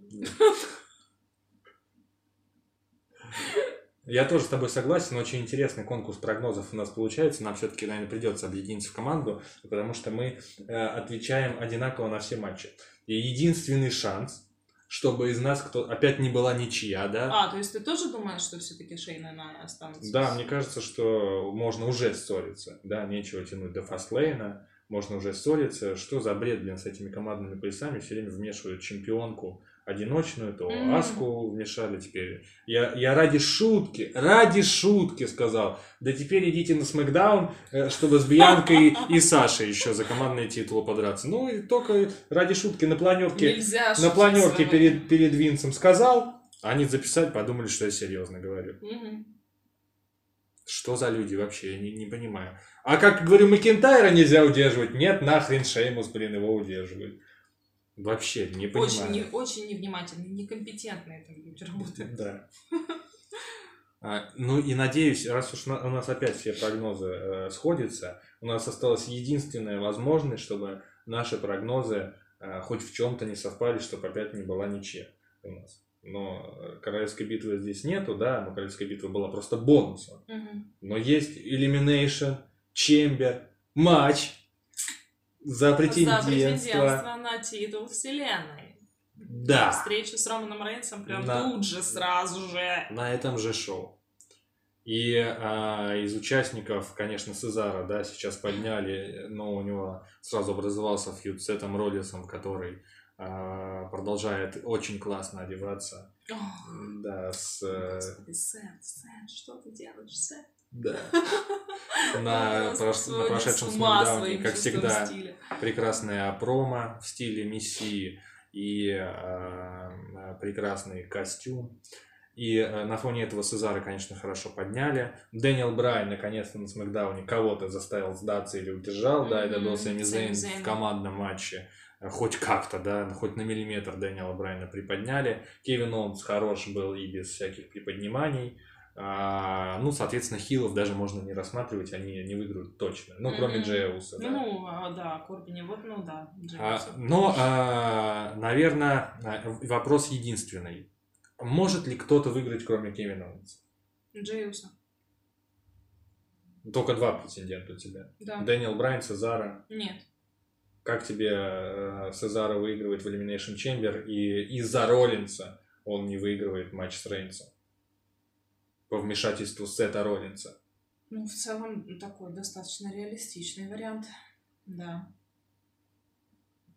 Я тоже с тобой согласен, очень интересный конкурс прогнозов у нас получается. Нам все-таки, наверное, придется объединиться в команду, потому что мы э, отвечаем одинаково на все матчи. И единственный шанс, чтобы из нас кто опять не была ничья, да? А, то есть ты тоже думаешь, что все-таки Шейна и Ная останутся? Да, мне кажется, что можно уже ссориться, да, нечего тянуть до фастлейна, можно уже ссориться. Что за бред, блин, с этими командными поясами все время вмешивают чемпионку одиночную, то Мгм. Аску вмешали теперь. Я, я ради шутки, ради шутки сказал, да теперь идите на Смакдаун, э, чтобы с Бьянкой и Сашей еще за командные титулы подраться. Ну и только ради шутки на планерке, Нельзя на планерке перед, перед Винсом сказал, они записать подумали, что я серьезно говорю. Мгм. Что за люди вообще? Я не, не понимаю. А как, говорю, Макентайра нельзя удерживать? Нет, нахрен Шеймус, блин, его удерживает. Вообще, не понимаю. Очень, не, очень невнимательные, некомпетентные там люди работают. Да. А, Ну и надеюсь, раз уж на- у нас опять все прогнозы э, сходятся, у нас осталась единственная возможность, чтобы наши прогнозы э, хоть в чем-то не совпали, чтобы опять не была ничья у нас. Но э, королевской битвы здесь нету, да, но королевская битва была просто бонусом. Мгм. Но есть Elimination, Чембер, матч за За претендентство. претендентство на титул вселенной. Да. Встречу с Романом Рейнсом прям На- тут же, сразу же. на этом же шоу. И а, из участников, конечно, Сезара, да, сейчас подняли, но у него сразу образовался фьюд с Сетом Роллисом, который а, продолжает очень классно одеваться. Ох, Да, с... э, Господи, Сет, Сет, что ты делаешь, Сет? Да. На, прош- на прошедшем смакдауне, как всегда, стиля. прекрасная промо в стиле Мессии и а, прекрасный костюм. И а, на фоне этого Сезаро, конечно, хорошо подняли. Дэниел Брайан, наконец-то на Смакдауне кого-то заставил сдаться или удержал, да, и Мгм, добил Сами Сами Зейн Зейна. в командном матче. А, Хоть как-то, да, хоть на миллиметр Дэниела Брайана приподняли. Кевин Оуэнс хорош был и без всяких приподниманий. А, ну, соответственно, хилов даже можно не рассматривать, они не выиграют точно. Ну, кроме Мгм. Джея Усо, да. Ну, а, да, Корбини, вот, ну да, А, но, а, наверное, вопрос единственный. Может ли кто-то выиграть, кроме Кевина Оуэнса? Джейуса, Только два претендента у тебя. да. Дэниел Брайан, Сезара. Нет. Как тебе э, Сезара выигрывает в Elimination Chamber, и из-за Роллинса он не выигрывает матч с Рейнсом? По вмешательству Сета Роллинса. Ну, в целом, такой достаточно реалистичный вариант, да.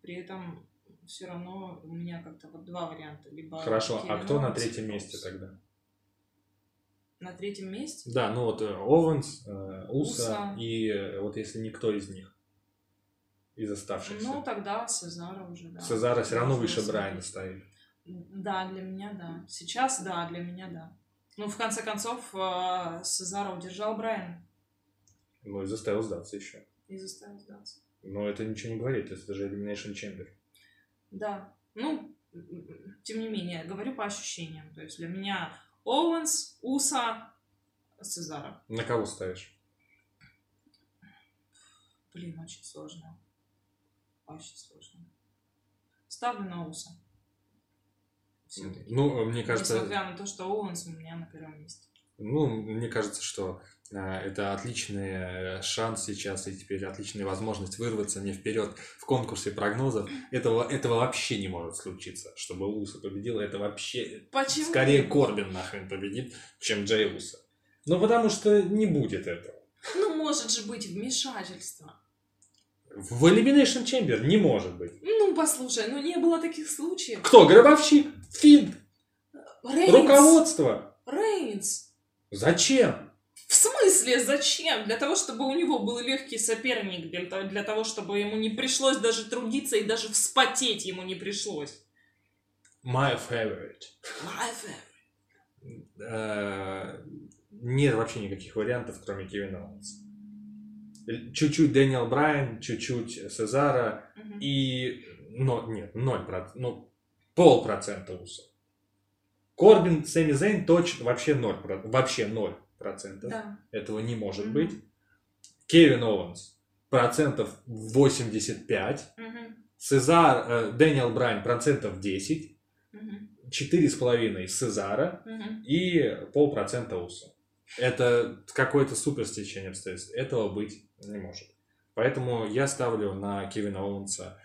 При этом все равно у меня как-то вот два варианта. Либо Хорошо, а Кевин кто на третьем месте тогда? На третьем месте? Да, ну вот э, Оуэнс, э, Уса, Уса. и э, вот если никто из них, из оставшихся. Ну, тогда Сезара уже, да. Сезара все равно выше. Брайана ставит. Да, для меня да. Сейчас да, для меня да. Ну, в конце концов, э, Сезара удержал Брайан Ну и заставил сдаться еще. и заставил сдаться. Но это ничего не говорит, это же Elimination Chamber. Да. Ну, тем не менее, говорю по ощущениям. То есть для меня Оуэнс, Уса, Сезара. На кого ставишь? Блин, очень сложно. Очень сложно. Ставлю на Уса. Все-таки. Ну, мне кажется, Несмотря на то, что Оуэнс у меня на первом месте. ну, мне кажется, что а, это отличный э, шанс сейчас и теперь отличная возможность вырваться не вперед в конкурсе прогнозов. Этого, этого вообще не может случиться, чтобы Уса победил. Это вообще Почему? скорее Корбин нахрен победит, чем Джей Уса. Ну, потому что не будет этого. Ну, может же быть вмешательство. В Elimination Chamber не может быть. Ну, послушай, ну не было таких случаев. Кто? Гробовщик? Финт? Рейнс. Руководство? Рейнс. Зачем? В смысле, зачем? Для того, чтобы у него был легкий соперник, для, того- чтобы ему не пришлось даже трудиться и даже вспотеть ему не пришлось. My favorite. My favorite. Э, Нет вообще никаких вариантов, кроме Кевина Оуэнса. Чуть-чуть Дэниел Брайан, чуть-чуть Сезаро Мгм. и... Но, нет, ноль процентов. Ну, полпроцента Усо. Корбин, Сэмми Зейн точно вообще ноль. Вообще ноль процентов. Да. Этого не может Мгм. быть. Кевин Оуэнс процентов 85. Мгм. Сезаро, э, Дэниел Брайан процентов 10. Мгм. 4,5 Сезаро Мгм. и полпроцента Усо. Это какое-то супер стечение обстоятельств. Этого быть не может. Поэтому я ставлю на Кевина Оуэнса.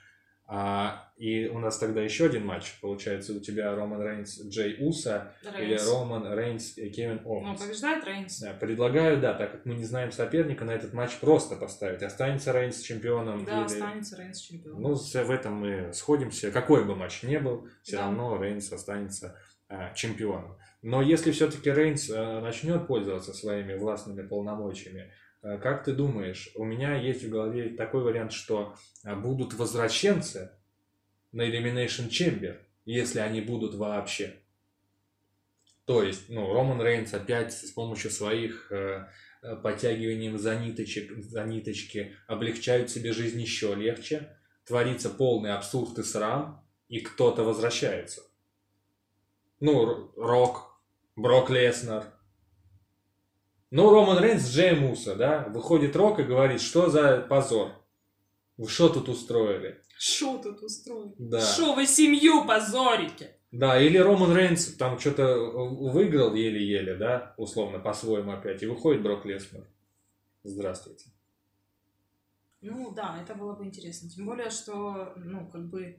А, и у нас тогда еще один матч. Получается, у тебя Роман Рейнс, Джей Усо или. Роман Рейнс Кевин Ну, Оуэнс. побеждает Рейнс. Да, предлагаю, да, так как мы не знаем соперника, на этот матч просто поставить. Останется Рейнс чемпионом Да, или... останется Рейнс чемпионом. Ну, в этом мы сходимся. Какой бы матч ни был, все Да. равно Рейнс останется а, чемпионом. Но если все-таки Рейнс а, начнет пользоваться своими властными полномочиями, как ты думаешь, у меня есть в голове такой вариант, что а, будут возвращенцы на Elimination Chamber, если они будут вообще. То есть, ну, Роман Рейнс опять с помощью своих э, э, подтягиванием за, ниточек, за ниточки облегчают себе жизнь еще легче, творится полный абсурд и срам, и кто-то возвращается. Ну, Рок, Брок Леснер, Ну, Роман Рейнс с Джеем Уса, да, выходит Рок и говорит, что за позор? Вы что тут устроили? Шо тут устроили? Да. Шо вы семью позорите? Да, или Роман Рейнс там что-то выиграл еле-еле, да, условно, по-своему опять, и выходит Брок Леснер. Здравствуйте. Ну да, это было бы интересно. Тем более, что, ну, как бы,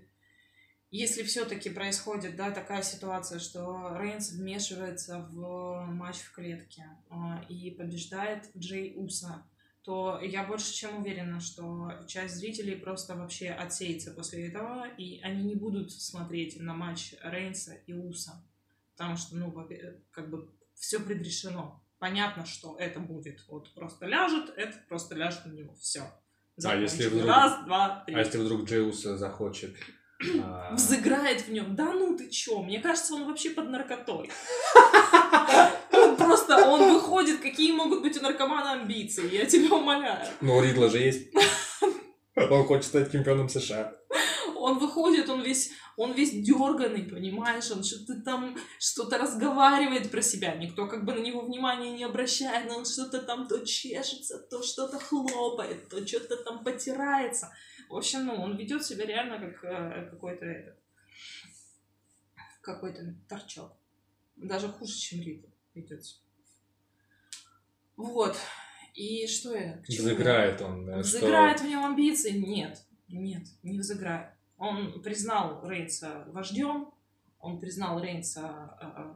если все-таки происходит, да, такая ситуация, что Рейнс вмешивается в матч в клетке а, и побеждает Джей Уса, то я больше чем уверена, что часть зрителей просто вообще отсеется после этого, и они не будут смотреть на матч Рейнса и Уса. Потому что, ну, как бы все предрешено. Понятно, что это будет. Вот просто ляжет, это просто ляжет на него. Все. А если вдруг- Раз, два, три. А если вдруг Джей Уса захочет... а, Взыграет в нем. Да ну ты чё? Мне кажется, он вообще под наркотой. Он просто, он выходит, какие могут быть у наркомана амбиции, я тебя умоляю. Ну, у Ридла же есть. Он хочет стать чемпионом США. Он выходит, он весь, он весь дерганый, понимаешь, он что-то там, что-то разговаривает про себя, никто как бы на него внимания не обращает, но он что-то там то чешется, то что-то хлопает, то что-то там потирается. В общем, ну, он ведет себя реально как э, какой-то этот, какой-то торчок. Даже хуже, чем Ридл ведет себя. Вот. И что я? Взыграет он. да, что- Взыграет в нем амбиции? Нет. Нет, не взыграет. Он признал Рейнса вождем, он признал Рейнса э, э,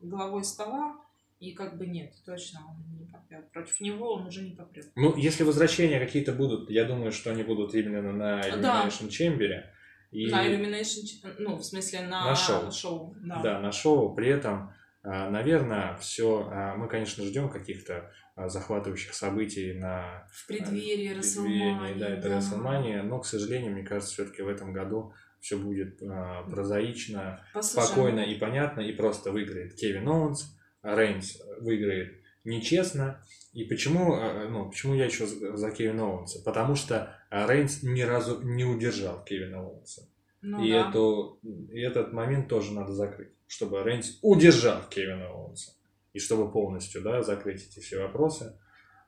главой стола, и как бы нет, точно он не попрет. Против него он уже не попрет. Ну, если возвращения какие-то будут, я думаю, что они будут именно на Да. Elimination Chamber. И, На Illumination, ну, в смысле, на, На шоу. да. да, на шоу. При этом, а, наверное, все. Мы, конечно, ждем каких-то а, захватывающих событий на В преддверии Расселмании. Да, это Расселмания. Но, к сожалению, мне кажется, все-таки в этом году все будет прозаично, Послушай, спокойно и понятно, и просто выиграет Кевин Оуэнс, Рейнс выиграет нечестно. И почему, а, ну, почему я еще за Кевина Оуэнса? Потому что а, Рейнс ни разу не удержал Кевина Оуэнса. ну и, да. эту, и этот момент тоже надо закрыть, чтобы Рейнс удержал Кевина Оуэнса. И чтобы полностью да, закрыть эти все вопросы.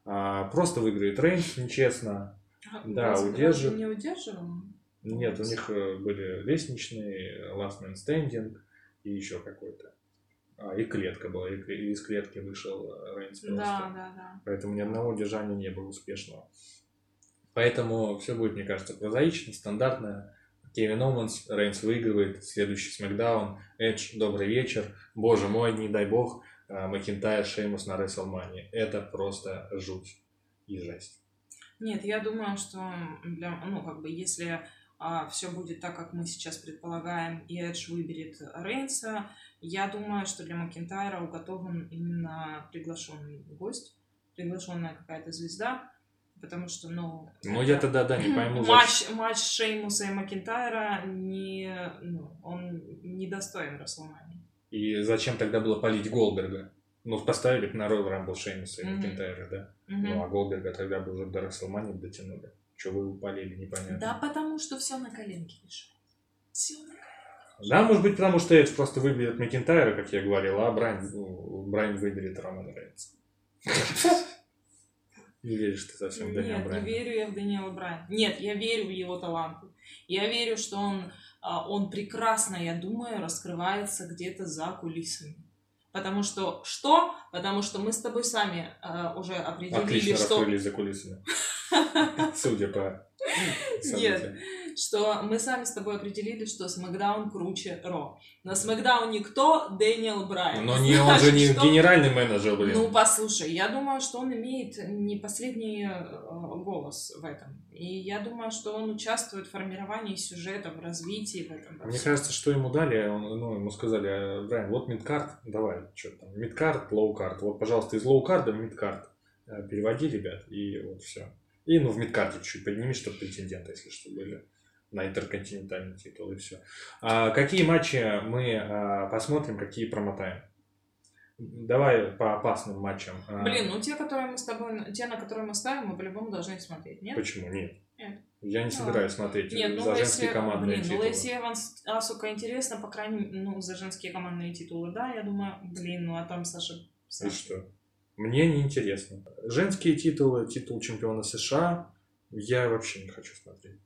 А, просто выиграет Рейнс нечестно. А, да, удержит. Не удерживал? Нет, у них э, были лестничные, last man standing и еще какой-то. А, и клетка была, и и из клетки вышел э, Рейнс. Да, да, да. Поэтому ни одного удержания не было успешного. Поэтому все будет, мне кажется, прозаично, стандартно. Кевин Оуэнс, Рейнс выигрывает, следующий смакдаун, Эдж, добрый вечер, боже мой, не дай бог, а, Макинтайр, Шеймус на Рестлмании. Это просто жуть и жесть. Нет, я думаю, что для, ну, как бы, если все будет так, как мы сейчас предполагаем, и Эдж выберет Рейнса, я думаю, что для Макентайра уготован именно приглашенный гость, приглашенная какая-то звезда, потому что, ну... Ну, это- я тогда, да, не пойму, матч, матч Шеймуса и Макентайра не, ну, он недостоин Расселмании. И зачем тогда было полить Голдберга? Ну, поставили бы на Royal Rumble Шеймуса и Мгм. Макинтайра, да? Ну, а Голдберга тогда бы уже до Расселмани дотянули. Че вы его полили, непонятно. Да, потому что все на коленке решается. Все на Да, может быть, потому что Эдж просто выберет Макинтайра, как я говорил, а Брайан, ну, Брайан выберет Романа Рейнса. Не веришь ты совсем в Дэниела Нет, не Брайана. верю я в Даниэла Брайана. Нет, я верю в его таланты. Я верю, что он, а, он прекрасно, я думаю, раскрывается где-то за кулисами. Потому что что? Потому что мы с тобой сами а, уже определили, Отлично что, раскрылись за кулисами. Судя по событиям. Что мы сами с тобой определили, что Смакдаун круче Ро. На Смакдауне кто? Дэниел Брайан. Но не, он же не что- генеральный менеджер, блин. Ну, послушай, я думаю, что он имеет не последний э, голос в этом. И я думаю, что он участвует в формировании сюжета, в развитии в этом. во Мне кажется, что ему дали, он, ну, ему сказали, «А, Брайан, вот мидкарт, давай, что там, мидкарт, лоукарт, вот, пожалуйста, из лоукарда в мидкарт Э, переводи, ребят, и вот все. И, ну, в мидкарте чуть подними, чтобы претенденты, если что, были на интерконтинентальный титул, и все. А какие матчи мы а, посмотрим, какие промотаем? Давай по опасным матчам. А, Блин, ну те, которые мы с тобой, те, на которые мы ставим, мы по-любому должны смотреть, нет? Почему? Нет. Нет. Я не Ну, собираюсь смотреть Нет, ну за женские Лэйси, командные блин, ну титулы. Лэйси Эванс, Асука интересно, по крайней мере, ну, за женские командные титулы, да, я думаю, блин, ну а там Саша... И Саша. что? Мне неинтересно. Женские титулы, титул чемпиона США, я вообще не хочу смотреть.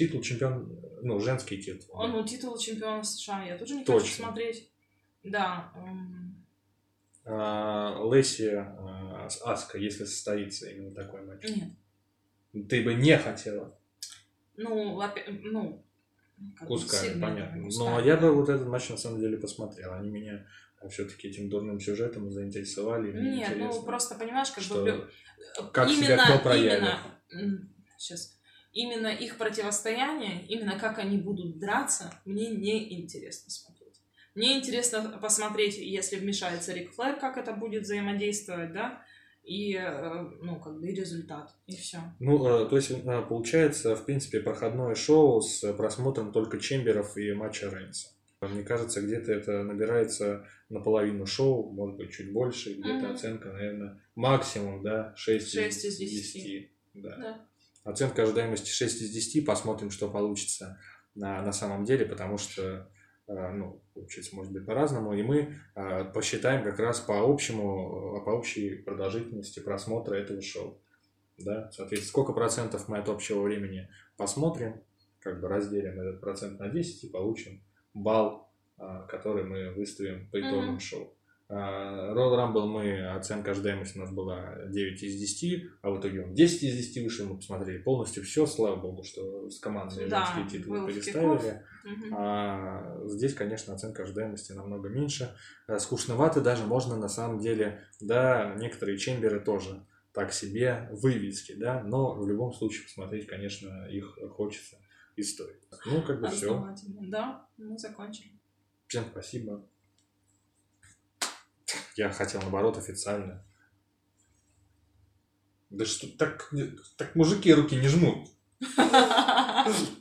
Титул чемпион, ну, женский титул. О, ну, титул чемпиона США я тоже не Точно. хочу смотреть. Да. м, А, Леси а, с Аска, если состоится именно такой матч. Нет. Ты бы не хотела. Ну, во-пе- ну, Кусками, сильно, понятно. кусками, Ну, а я да. бы вот этот матч на самом деле посмотрел. Они меня все-таки этим дурным сюжетом заинтересовали. Нет, ну просто понимаешь, как что- бы как себя кто проявит. сейчас именно их противостояние, именно как они будут драться, мне не интересно смотреть. Мне интересно посмотреть, если вмешается Рик Флэр, как это будет взаимодействовать, да, и, э, ну, как бы и результат, и все. Ну, э, то есть, э, получается, в принципе, проходное шоу с просмотром только Чемберов и матча Рейнса. Мне кажется, где-то это набирается наполовину шоу, может быть, чуть больше, где-то Мгм. оценка, наверное, максимум, да, 6, Шесть из из десяти. 10. Да. Да. Оценка ожидаемости 6 из 10, посмотрим, что получится на, на самом деле, потому что, э, ну, получится, может быть, по-разному, и мы э, посчитаем как раз по общему, э, по общей продолжительности просмотра этого шоу. Да, соответственно, сколько процентов мы от общего времени посмотрим, как бы разделим этот процент на 10 и получим балл, который мы выставим по итогам Мгм. шоу. А, Royal Rumble мы, оценка ожидаемости у нас была 9 из 10, а в итоге он 10 из 10 вышел, мы посмотрели полностью все, слава богу, что с командой Да, женские титулы переставили. Мгм. А здесь, конечно, оценка ожидаемости намного меньше. А, Скучновато даже можно на самом деле, да, некоторые чемберы тоже так себе вывески, да, но в любом случае посмотреть, конечно, их хочется и стоит. Ну, как бы все. Да, мы закончили. Всем спасибо. Я хотел, наоборот, официально. Да что так, так мужики руки не жмут.